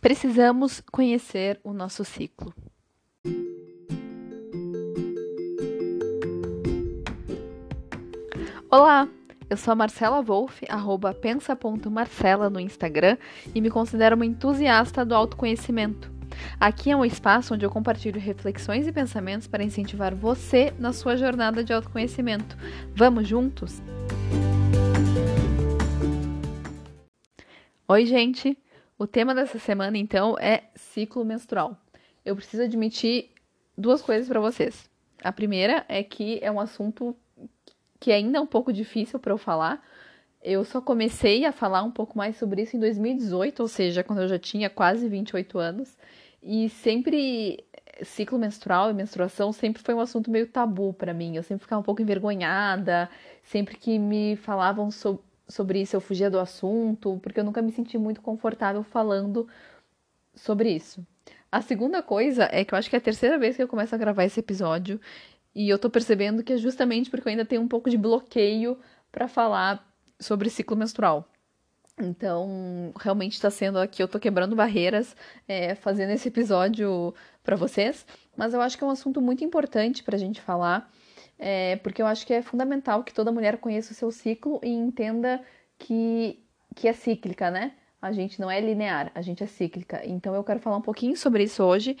Precisamos conhecer o nosso ciclo. Olá, eu sou a Marcela Wolff, arroba pensa.marcela no Instagram e me considero uma entusiasta do autoconhecimento. Aqui é um espaço onde eu compartilho reflexões e pensamentos para incentivar você na sua jornada de autoconhecimento. Vamos juntos? Oi, gente! O tema dessa semana, então, é ciclo menstrual. Eu preciso admitir duas coisas para vocês. A primeira é que é um assunto que ainda é um pouco difícil para eu falar. Eu só comecei a falar um pouco mais sobre isso em 2018, ou seja, quando eu já tinha quase 28 anos. E sempre ciclo menstrual e menstruação sempre foi um assunto meio tabu para mim. Eu sempre ficava um pouco envergonhada, sempre que me falavam so sobre isso eu fugia do assunto, porque eu nunca me senti muito confortável falando sobre isso. A segunda coisa é que eu acho que é a terceira vez que eu começo a gravar esse episódio e eu tô percebendo que é justamente porque eu ainda tenho um pouco de bloqueio para falar sobre ciclo menstrual. Então, realmente está sendo aqui, eu tô quebrando barreiras é, fazendo esse episódio para vocês, mas eu acho que é um assunto muito importante para a gente falar, é, porque eu acho que é fundamental que toda mulher conheça o seu ciclo e entenda que, que é cíclica, né? A gente não é linear, a gente é cíclica. Então, eu quero falar um pouquinho sobre isso hoje,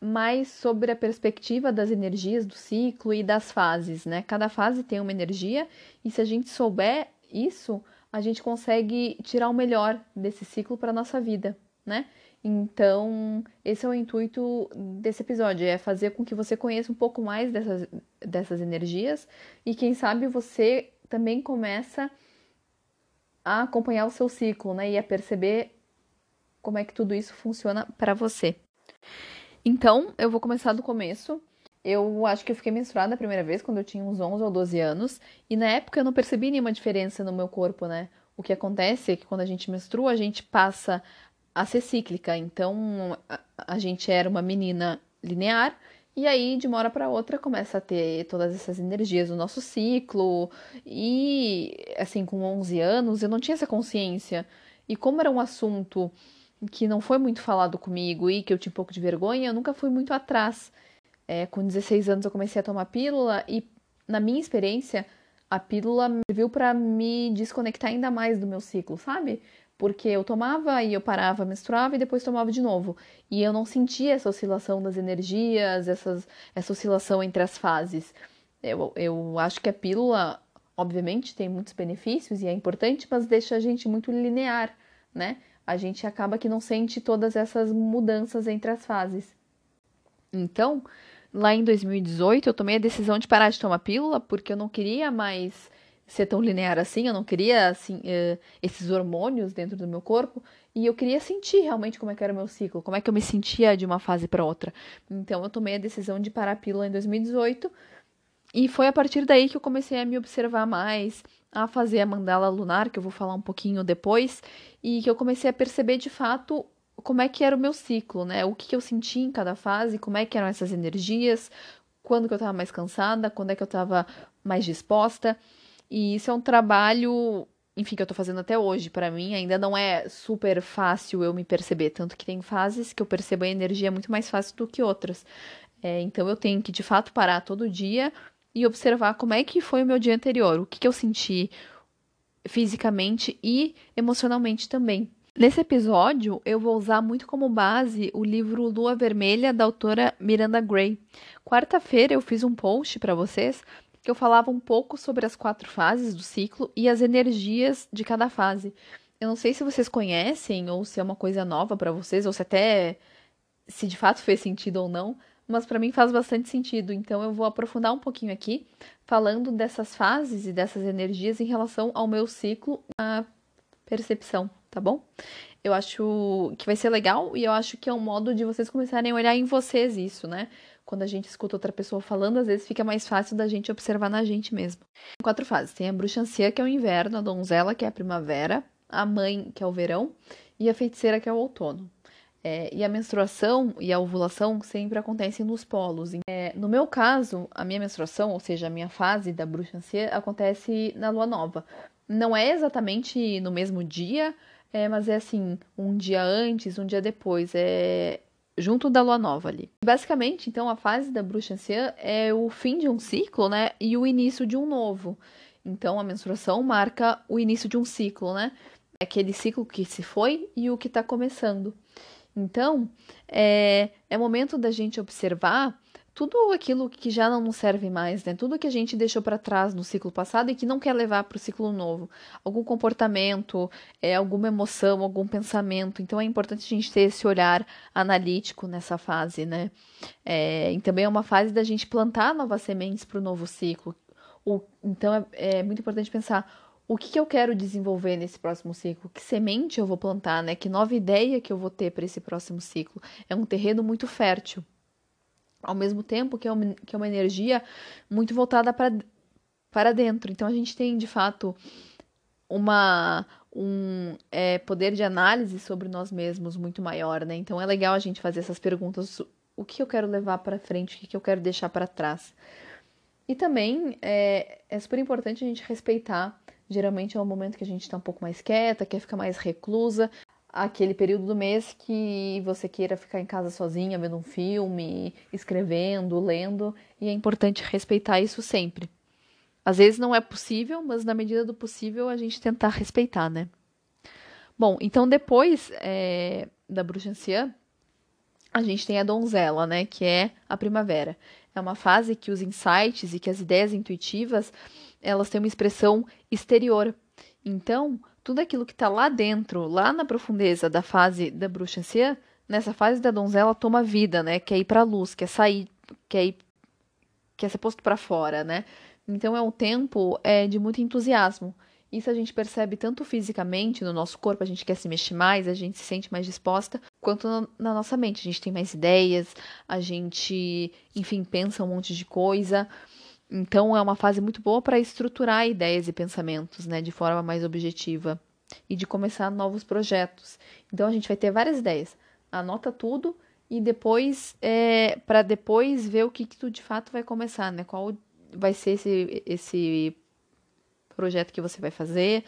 mais sobre a perspectiva das energias do ciclo e das fases, né? Cada fase tem uma energia e se a gente souber isso, a gente consegue tirar o melhor desse ciclo para nossa vida, né? Então, esse é o intuito desse episódio, é fazer com que você conheça um pouco mais dessas, dessas energias e quem sabe você também começa a acompanhar o seu ciclo, né? E a perceber como é que tudo isso funciona para você. Então, eu vou começar do começo. Eu acho que eu fiquei menstruada a primeira vez quando eu tinha uns 11 ou 12 anos, e na época eu não percebi nenhuma diferença no meu corpo, né? O que acontece é que quando a gente menstrua, a gente passa a ser cíclica. Então, a, a gente era uma menina linear, e aí, de uma hora para outra, começa a ter todas essas energias do nosso ciclo. E, assim, com 11 anos, eu não tinha essa consciência. E como era um assunto que não foi muito falado comigo e que eu tinha um pouco de vergonha, eu nunca fui muito atrás. É, com 16 anos eu comecei a tomar pílula e, na minha experiência, a pílula serviu para me desconectar ainda mais do meu ciclo, sabe? Porque eu tomava e eu parava, menstruava e depois tomava de novo. E eu não sentia essa oscilação das energias, essas, essa oscilação entre as fases. Eu, eu acho que a pílula, obviamente, tem muitos benefícios e é importante, mas deixa a gente muito linear, né? a gente acaba que não sente todas essas mudanças entre as fases. Então, lá em 2018, eu tomei a decisão de parar de tomar pílula porque eu não queria mais ser tão linear assim, eu não queria assim uh, esses hormônios dentro do meu corpo e eu queria sentir realmente como é que era o meu ciclo, como é que eu me sentia de uma fase para outra. Então eu tomei a decisão de parar a pílula em 2018 e foi a partir daí que eu comecei a me observar mais, a fazer a mandala lunar, que eu vou falar um pouquinho depois, e que eu comecei a perceber de fato como é que era o meu ciclo, né? O que, que eu sentia em cada fase, como é que eram essas energias, quando que eu estava mais cansada, quando é que eu estava mais disposta. E isso é um trabalho, enfim, que eu estou fazendo até hoje. Para mim, ainda não é super fácil eu me perceber, tanto que tem fases que eu percebo a energia muito mais fácil do que outras. É, então eu tenho que de fato parar todo dia e observar como é que foi o meu dia anterior, o que, que eu senti fisicamente e emocionalmente também. Nesse episódio, eu vou usar muito como base o livro Lua Vermelha da autora Miranda Gray. Quarta-feira eu fiz um post para vocês que eu falava um pouco sobre as quatro fases do ciclo e as energias de cada fase. Eu não sei se vocês conhecem ou se é uma coisa nova para vocês ou se até se de fato fez sentido ou não, mas para mim faz bastante sentido. Então eu vou aprofundar um pouquinho aqui, falando dessas fases e dessas energias em relação ao meu ciclo, a percepção, tá bom? Eu acho que vai ser legal e eu acho que é um modo de vocês começarem a olhar em vocês isso, né? Quando a gente escuta outra pessoa falando, às vezes fica mais fácil da gente observar na gente mesmo. Quatro fases. Tem a bruxa anciã, que é o inverno, a donzela, que é a primavera, a mãe, que é o verão, e a feiticeira, que é o outono. É, e a menstruação e a ovulação sempre acontecem nos polos. É, no meu caso, a minha menstruação, ou seja, a minha fase da bruxancia, acontece na lua nova. Não é exatamente no mesmo dia, é, mas é assim, um dia antes, um dia depois, é junto da lua nova ali. Basicamente, então, a fase da bruxa anciã é o fim de um ciclo, né, e o início de um novo. Então, a menstruação marca o início de um ciclo, né? Aquele ciclo que se foi e o que está começando. Então, é, é momento da gente observar tudo aquilo que já não nos serve mais, né? Tudo que a gente deixou para trás no ciclo passado e que não quer levar para o ciclo novo. Algum comportamento, é, alguma emoção, algum pensamento. Então é importante a gente ter esse olhar analítico nessa fase, né? É, e também é uma fase da gente plantar novas sementes para o novo ciclo. O, então é, é muito importante pensar o que, que, eu quero desenvolver nesse próximo ciclo, que semente eu vou plantar, né? Que nova ideia que eu vou ter para esse próximo ciclo. É um terreno muito fértil ao mesmo tempo que é uma, que é uma energia muito voltada para, para dentro. Então a gente tem de fato uma um é, poder de análise sobre nós mesmos muito maior, né? Então é legal a gente fazer essas perguntas: o que eu quero levar para frente, o que eu quero deixar para trás. E também é, é super importante a gente respeitar. Geralmente é um momento que a gente está um pouco mais quieta, quer ficar mais reclusa, aquele período do mês que você queira ficar em casa sozinha, vendo um filme, escrevendo, lendo, e é importante respeitar isso sempre. Às vezes não é possível, mas na medida do possível a gente tentar respeitar, né? Bom, então depois é, da bruxa anciã, a gente tem a donzela, né? Que é a primavera. É uma fase que os insights e que as ideias intuitivas elas têm uma expressão exterior. Então, tudo aquilo que está lá dentro, lá na profundeza da fase da bruxa anciã, nessa fase da donzela toma vida, né? Quer ir para a luz, quer sair, quer ir, quer ser posto para fora, né? Então é um tempo é, de muito entusiasmo. Isso a gente percebe tanto fisicamente no nosso corpo, a gente quer se mexer mais, a gente se sente mais disposta, quanto na, na nossa mente. A gente tem mais ideias, a gente, enfim, pensa um monte de coisa. Então é uma fase muito boa para estruturar ideias e pensamentos, né, de forma mais objetiva e de começar novos projetos. Então a gente vai ter várias ideias. Anota tudo e depois é, para depois ver o que, que tu de fato vai começar, né? Qual vai ser esse, esse projeto que você vai fazer,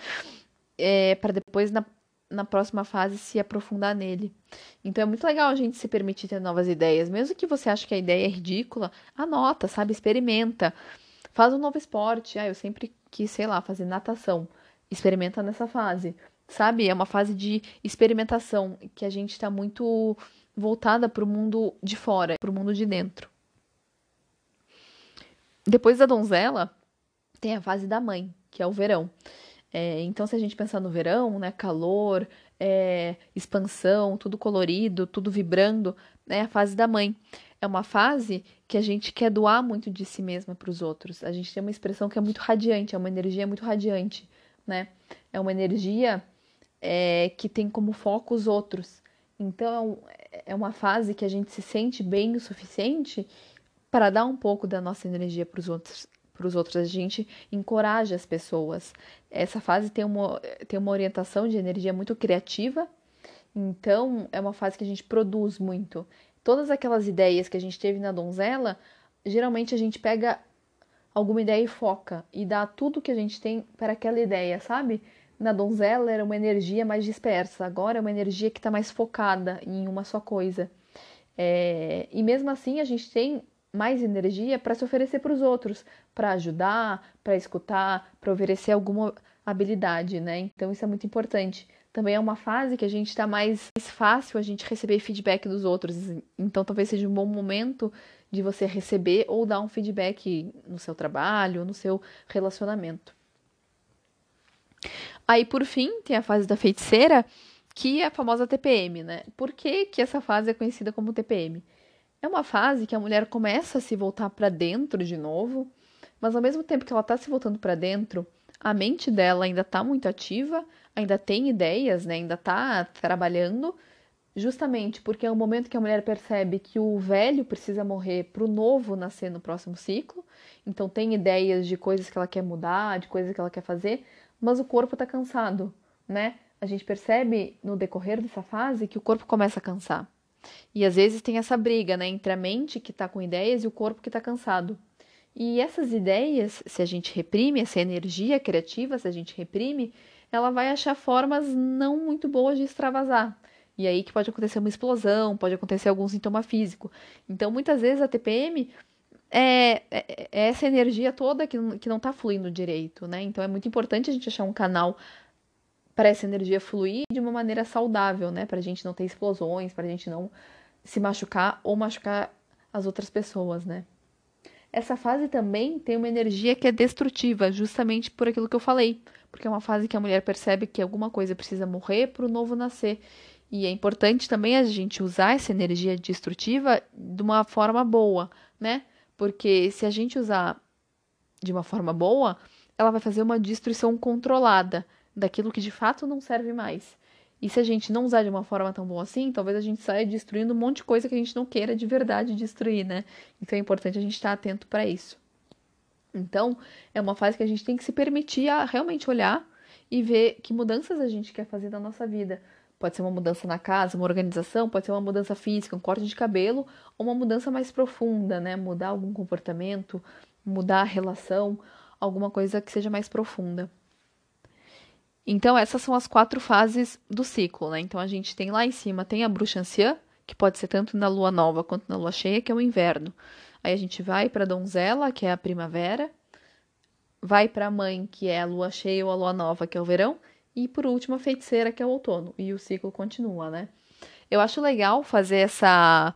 é, para depois na na próxima fase se aprofundar nele. Então é muito legal a gente se permitir ter novas ideias, mesmo que você ache que a ideia é ridícula, anota, sabe, experimenta. Faz um novo esporte. Ah, eu sempre quis, sei lá, fazer natação. Experimenta nessa fase. Sabe? É uma fase de experimentação que a gente está muito voltada para o mundo de fora, para o mundo de dentro. Depois da donzela, tem a fase da mãe, que é o verão. É, então, se a gente pensar no verão, né, calor, é, expansão, tudo colorido, tudo vibrando, é a fase da mãe. É uma fase que a gente quer doar muito de si mesma para os outros. A gente tem uma expressão que é muito radiante, é uma energia muito radiante, né? É uma energia é, que tem como foco os outros. Então, é uma fase que a gente se sente bem o suficiente para dar um pouco da nossa energia para os outros para os outros, a gente encoraja as pessoas. Essa fase tem uma, tem uma orientação de energia muito criativa, então é uma fase que a gente produz muito. Todas aquelas ideias que a gente teve na donzela, geralmente a gente pega alguma ideia e foca e dá tudo que a gente tem para aquela ideia, sabe? Na donzela era uma energia mais dispersa, agora é uma energia que está mais focada em uma só coisa. É, e mesmo assim a gente tem mais energia para se oferecer para os outros, para ajudar, para escutar, para oferecer alguma habilidade, né? Então isso é muito importante. Também é uma fase que a gente está mais, mais fácil a gente receber feedback dos outros. Então talvez seja um bom momento de você receber ou dar um feedback no seu trabalho, no seu relacionamento. Aí por fim tem a fase da feiticeira, que é a famosa TPM, né? Por que, que essa fase é conhecida como TPM? É uma fase que a mulher começa a se voltar para dentro de novo, mas ao mesmo tempo que ela está se voltando para dentro, a mente dela ainda está muito ativa, ainda tem ideias, né? ainda está trabalhando, justamente porque é o momento que a mulher percebe que o velho precisa morrer para o novo nascer no próximo ciclo. Então tem ideias de coisas que ela quer mudar, de coisas que ela quer fazer, mas o corpo está cansado, né? A gente percebe no decorrer dessa fase que o corpo começa a cansar. E às vezes tem essa briga, né, entre a mente que está com ideias e o corpo que está cansado. E essas ideias, se a gente reprime, essa energia criativa, se a gente reprime, ela vai achar formas não muito boas de extravasar. E aí que pode acontecer uma explosão, pode acontecer algum sintoma físico. Então, muitas vezes a TPM é, é, é essa energia toda que, que não está fluindo direito, né? Então, é muito importante a gente achar um canal para essa energia fluir de uma maneira saudável, né? Para a gente não ter explosões, para a gente não se machucar ou machucar as outras pessoas, né? Essa fase também tem uma energia que é destrutiva, justamente por aquilo que eu falei, porque é uma fase que a mulher percebe que alguma coisa precisa morrer para o novo nascer. E é importante também a gente usar essa energia destrutiva de uma forma boa, né? Porque se a gente usar de uma forma boa, ela vai fazer uma destruição controlada daquilo que de fato não serve mais. E se a gente não usar de uma forma tão boa assim, talvez a gente saia destruindo um monte de coisa que a gente não queira de verdade destruir, né? Então é importante a gente estar atento para isso. Então, é uma fase que a gente tem que se permitir a realmente olhar e ver que mudanças a gente quer fazer na nossa vida. Pode ser uma mudança na casa, uma organização, pode ser uma mudança física, um corte de cabelo, ou uma mudança mais profunda, né? Mudar algum comportamento, mudar a relação, alguma coisa que seja mais profunda. Então, essas são as quatro fases do ciclo, né? Então, a gente tem lá em cima, tem a bruxa anciã, que pode ser tanto na lua nova quanto na lua cheia, que é o inverno. Aí a gente vai para donzela, que é a primavera, vai para a mãe, que é a lua cheia ou a lua nova, que é o verão, e por último a feiticeira, que é o outono. E o ciclo continua, né? Eu acho legal fazer essa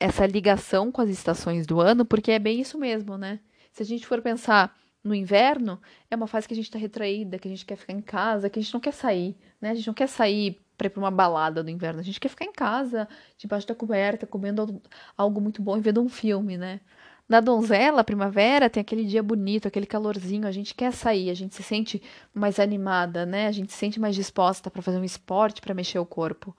essa ligação com as estações do ano, porque é bem isso mesmo, né? Se a gente for pensar no inverno, é uma fase que a gente está retraída, que a gente quer ficar em casa, que a gente não quer sair, né? A gente não quer sair para ir para uma balada no inverno, a gente quer ficar em casa, debaixo da coberta, comendo algo muito bom e vendo um filme, né? Na donzela, primavera, tem aquele dia bonito, aquele calorzinho, a gente quer sair, a gente se sente mais animada, né? A gente se sente mais disposta para fazer um esporte, para mexer o corpo.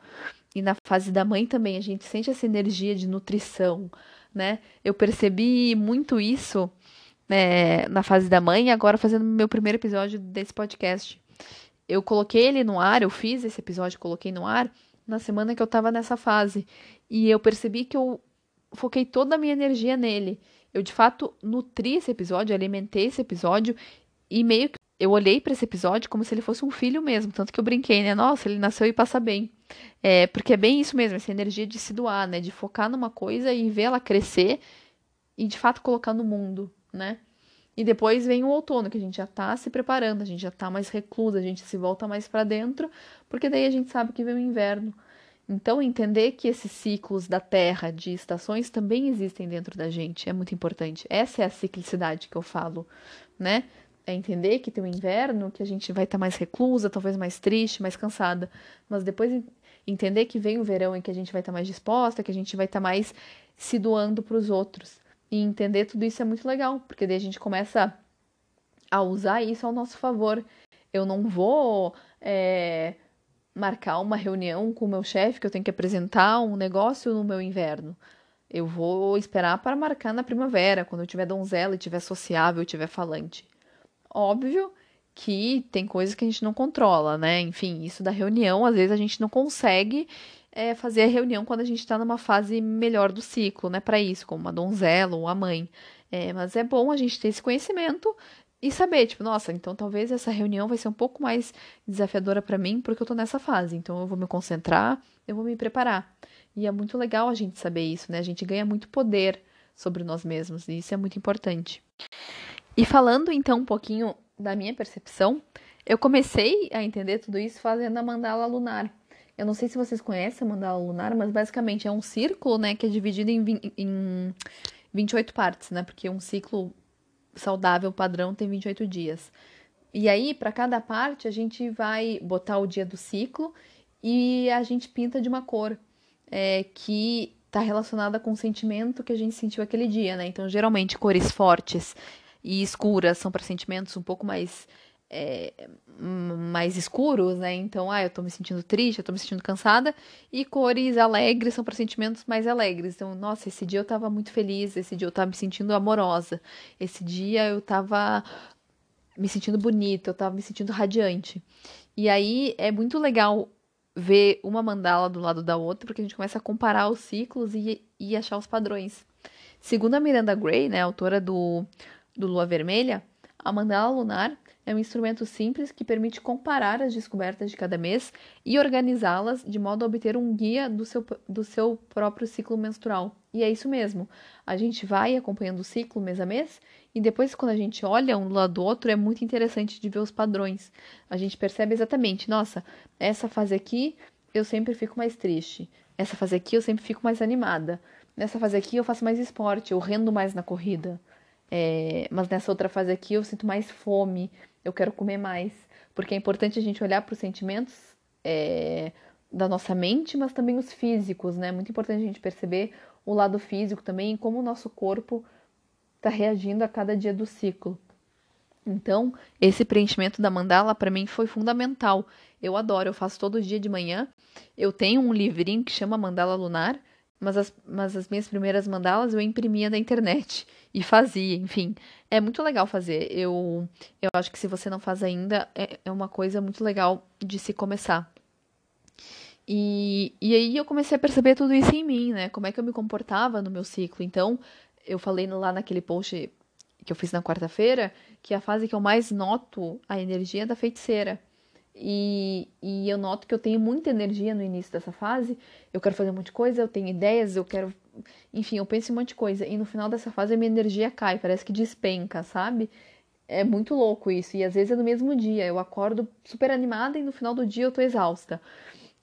E na fase da mãe também, a gente sente essa energia de nutrição, né? Eu percebi muito isso é, na fase da mãe, agora fazendo meu primeiro episódio desse podcast. Eu coloquei ele no ar, eu fiz esse episódio, coloquei no ar na semana que eu tava nessa fase. E eu percebi que eu foquei toda a minha energia nele. Eu de fato nutri esse episódio, alimentei esse episódio e meio que eu olhei para esse episódio como se ele fosse um filho mesmo, tanto que eu brinquei, né? Nossa, ele nasceu e passa bem. É, porque é bem isso mesmo, essa energia de se doar, né? De focar numa coisa e ver ela crescer e de fato colocar no mundo, né? E depois vem o outono, que a gente já tá se preparando, a gente já tá mais reclusa, a gente se volta mais para dentro, porque daí a gente sabe que vem o inverno. Então, entender que esses ciclos da Terra, de estações, também existem dentro da gente, é muito importante. Essa é a ciclicidade que eu falo, né? É entender que tem o inverno, que a gente vai estar tá mais reclusa, talvez mais triste, mais cansada. Mas depois entender que vem o verão em que a gente vai estar tá mais disposta, que a gente vai estar tá mais se doando para os outros. E entender tudo isso é muito legal, porque daí a gente começa a usar isso ao nosso favor. Eu não vou é, marcar uma reunião com o meu chefe que eu tenho que apresentar um negócio no meu inverno. Eu vou esperar para marcar na primavera, quando eu tiver donzela, tiver sociável, tiver falante. Óbvio que tem coisas que a gente não controla, né? Enfim, isso da reunião, às vezes a gente não consegue é, fazer a reunião quando a gente está numa fase melhor do ciclo, né? Para isso, como uma donzela ou a mãe. É, mas é bom a gente ter esse conhecimento e saber, tipo, nossa, então talvez essa reunião vai ser um pouco mais desafiadora para mim porque eu tô nessa fase. Então eu vou me concentrar, eu vou me preparar. E é muito legal a gente saber isso, né? A gente ganha muito poder sobre nós mesmos e isso é muito importante. E falando então um pouquinho da minha percepção, eu comecei a entender tudo isso fazendo a mandala lunar. Eu não sei se vocês conhecem a mandala lunar, mas basicamente é um círculo, né, que é dividido em, em 28 partes, né? Porque um ciclo saudável padrão tem 28 dias. E aí, para cada parte, a gente vai botar o dia do ciclo e a gente pinta de uma cor é, que está relacionada com o sentimento que a gente sentiu aquele dia, né? Então, geralmente, cores fortes e escuras são para sentimentos um pouco mais é, mais escuros, né? Então, ah, eu tô me sentindo triste, eu tô me sentindo cansada. E cores alegres são para sentimentos mais alegres. Então, nossa, esse dia eu tava muito feliz, esse dia eu tava me sentindo amorosa, esse dia eu tava me sentindo bonita, eu tava me sentindo radiante. E aí é muito legal ver uma mandala do lado da outra, porque a gente começa a comparar os ciclos e, e achar os padrões. Segundo a Miranda Gray, né, autora do, do Lua Vermelha, A mandala lunar é um instrumento simples que permite comparar as descobertas de cada mês e organizá-las de modo a obter um guia do seu, do seu próprio ciclo menstrual. E é isso mesmo. A gente vai acompanhando o ciclo mês a mês e depois, quando a gente olha um do lado do outro, é muito interessante de ver os padrões. A gente percebe exatamente: nossa, essa fase aqui eu sempre fico mais triste. Essa fase aqui eu sempre fico mais animada. Nessa fase aqui eu faço mais esporte, eu rendo mais na corrida. É, mas nessa outra fase aqui eu sinto mais fome, eu quero comer mais. Porque é importante a gente olhar para os sentimentos é, da nossa mente, mas também os físicos, né? Muito importante a gente perceber o lado físico também e como o nosso corpo está reagindo a cada dia do ciclo. Então, esse preenchimento da mandala para mim foi fundamental. Eu adoro, eu faço todo dia de manhã. Eu tenho um livrinho que chama Mandala Lunar, mas as, mas as minhas primeiras mandalas eu imprimia na internet e fazia, enfim. É muito legal fazer. Eu, eu acho que se você não faz ainda, é, é uma coisa muito legal de se começar. E, e aí eu comecei a perceber tudo isso em mim, né? Como é que eu me comportava no meu ciclo. Então, eu falei lá naquele post que eu fiz na quarta-feira que a fase que eu mais noto a energia é da feiticeira. E, e eu noto que eu tenho muita energia no início dessa fase. Eu quero fazer um monte de coisa, eu tenho ideias, eu quero. Enfim, eu penso em um monte de coisa. E no final dessa fase a minha energia cai, parece que despenca, sabe? É muito louco isso. E às vezes é no mesmo dia. Eu acordo super animada e no final do dia eu tô exausta.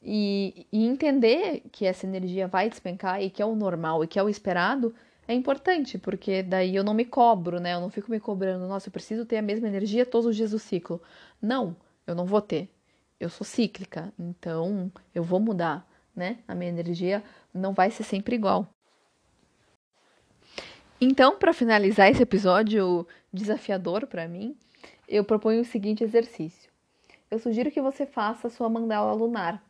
E, e entender que essa energia vai despencar e que é o normal e que é o esperado é importante, porque daí eu não me cobro, né? Eu não fico me cobrando, nossa, eu preciso ter a mesma energia todos os dias do ciclo. Não eu não vou ter. Eu sou cíclica, então eu vou mudar, né? A minha energia não vai ser sempre igual. Então, para finalizar esse episódio desafiador para mim, eu proponho o seguinte exercício. Eu sugiro que você faça a sua mandala lunar.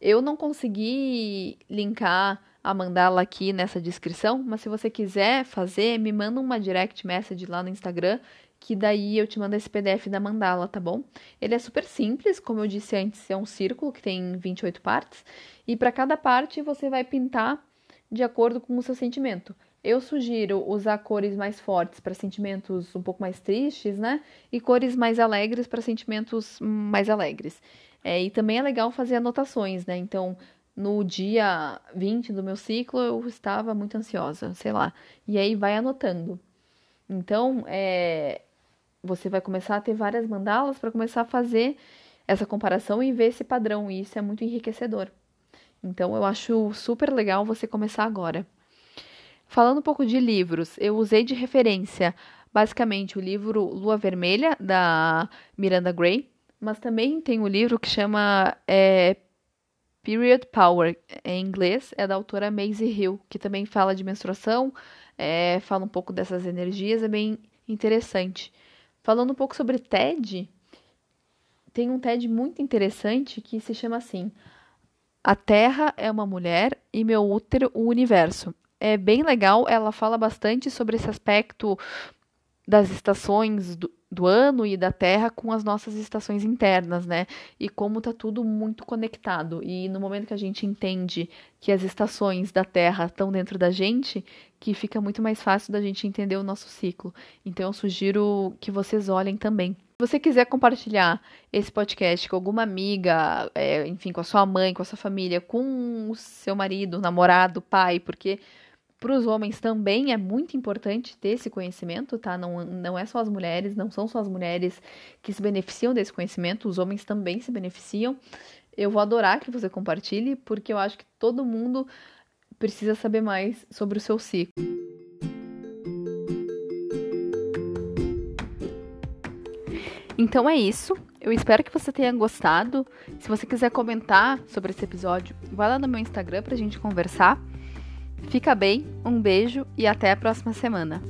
Eu não consegui linkar a mandala aqui nessa descrição, mas se você quiser fazer, me manda uma direct message lá no Instagram que daí eu te mando esse PDF da mandala, tá bom? Ele é super simples, como eu disse antes, é um círculo que tem 28 partes, e para cada parte você vai pintar de acordo com o seu sentimento. Eu sugiro usar cores mais fortes para sentimentos um pouco mais tristes, né? E cores mais alegres para sentimentos mais alegres. É, e também é legal fazer anotações, né? Então, no dia 20 do meu ciclo, eu estava muito ansiosa, sei lá. E aí vai anotando. Então, é, você vai começar a ter várias mandalas para começar a fazer essa comparação e ver esse padrão, e isso é muito enriquecedor. Então, eu acho super legal você começar agora. Falando um pouco de livros, eu usei de referência basicamente o livro Lua Vermelha, da Miranda Gray, mas também tem um livro que chama é, Period Power, em inglês, é da autora Maisie Hill, que também fala de menstruação, é, fala um pouco dessas energias, é bem interessante. Falando um pouco sobre TED, tem um TED muito interessante que se chama assim: A Terra é uma mulher e meu útero o universo. É bem legal, ela fala bastante sobre esse aspecto das estações do, do ano e da Terra com as nossas estações internas, né? E como tá tudo muito conectado. E no momento que a gente entende que as estações da Terra estão dentro da gente, que fica muito mais fácil da gente entender o nosso ciclo. Então eu sugiro que vocês olhem também. Se você quiser compartilhar esse podcast com alguma amiga, é, enfim, com a sua mãe, com a sua família, com o seu marido, namorado, pai, porque para os homens também é muito importante ter esse conhecimento, tá? Não, não é só as mulheres, não são só as mulheres que se beneficiam desse conhecimento, os homens também se beneficiam. Eu vou adorar que você compartilhe, porque eu acho que todo mundo precisa saber mais sobre o seu ciclo. Então é isso. Eu espero que você tenha gostado. Se você quiser comentar sobre esse episódio, vai lá no meu Instagram pra gente conversar. Fica bem, um beijo e até a próxima semana.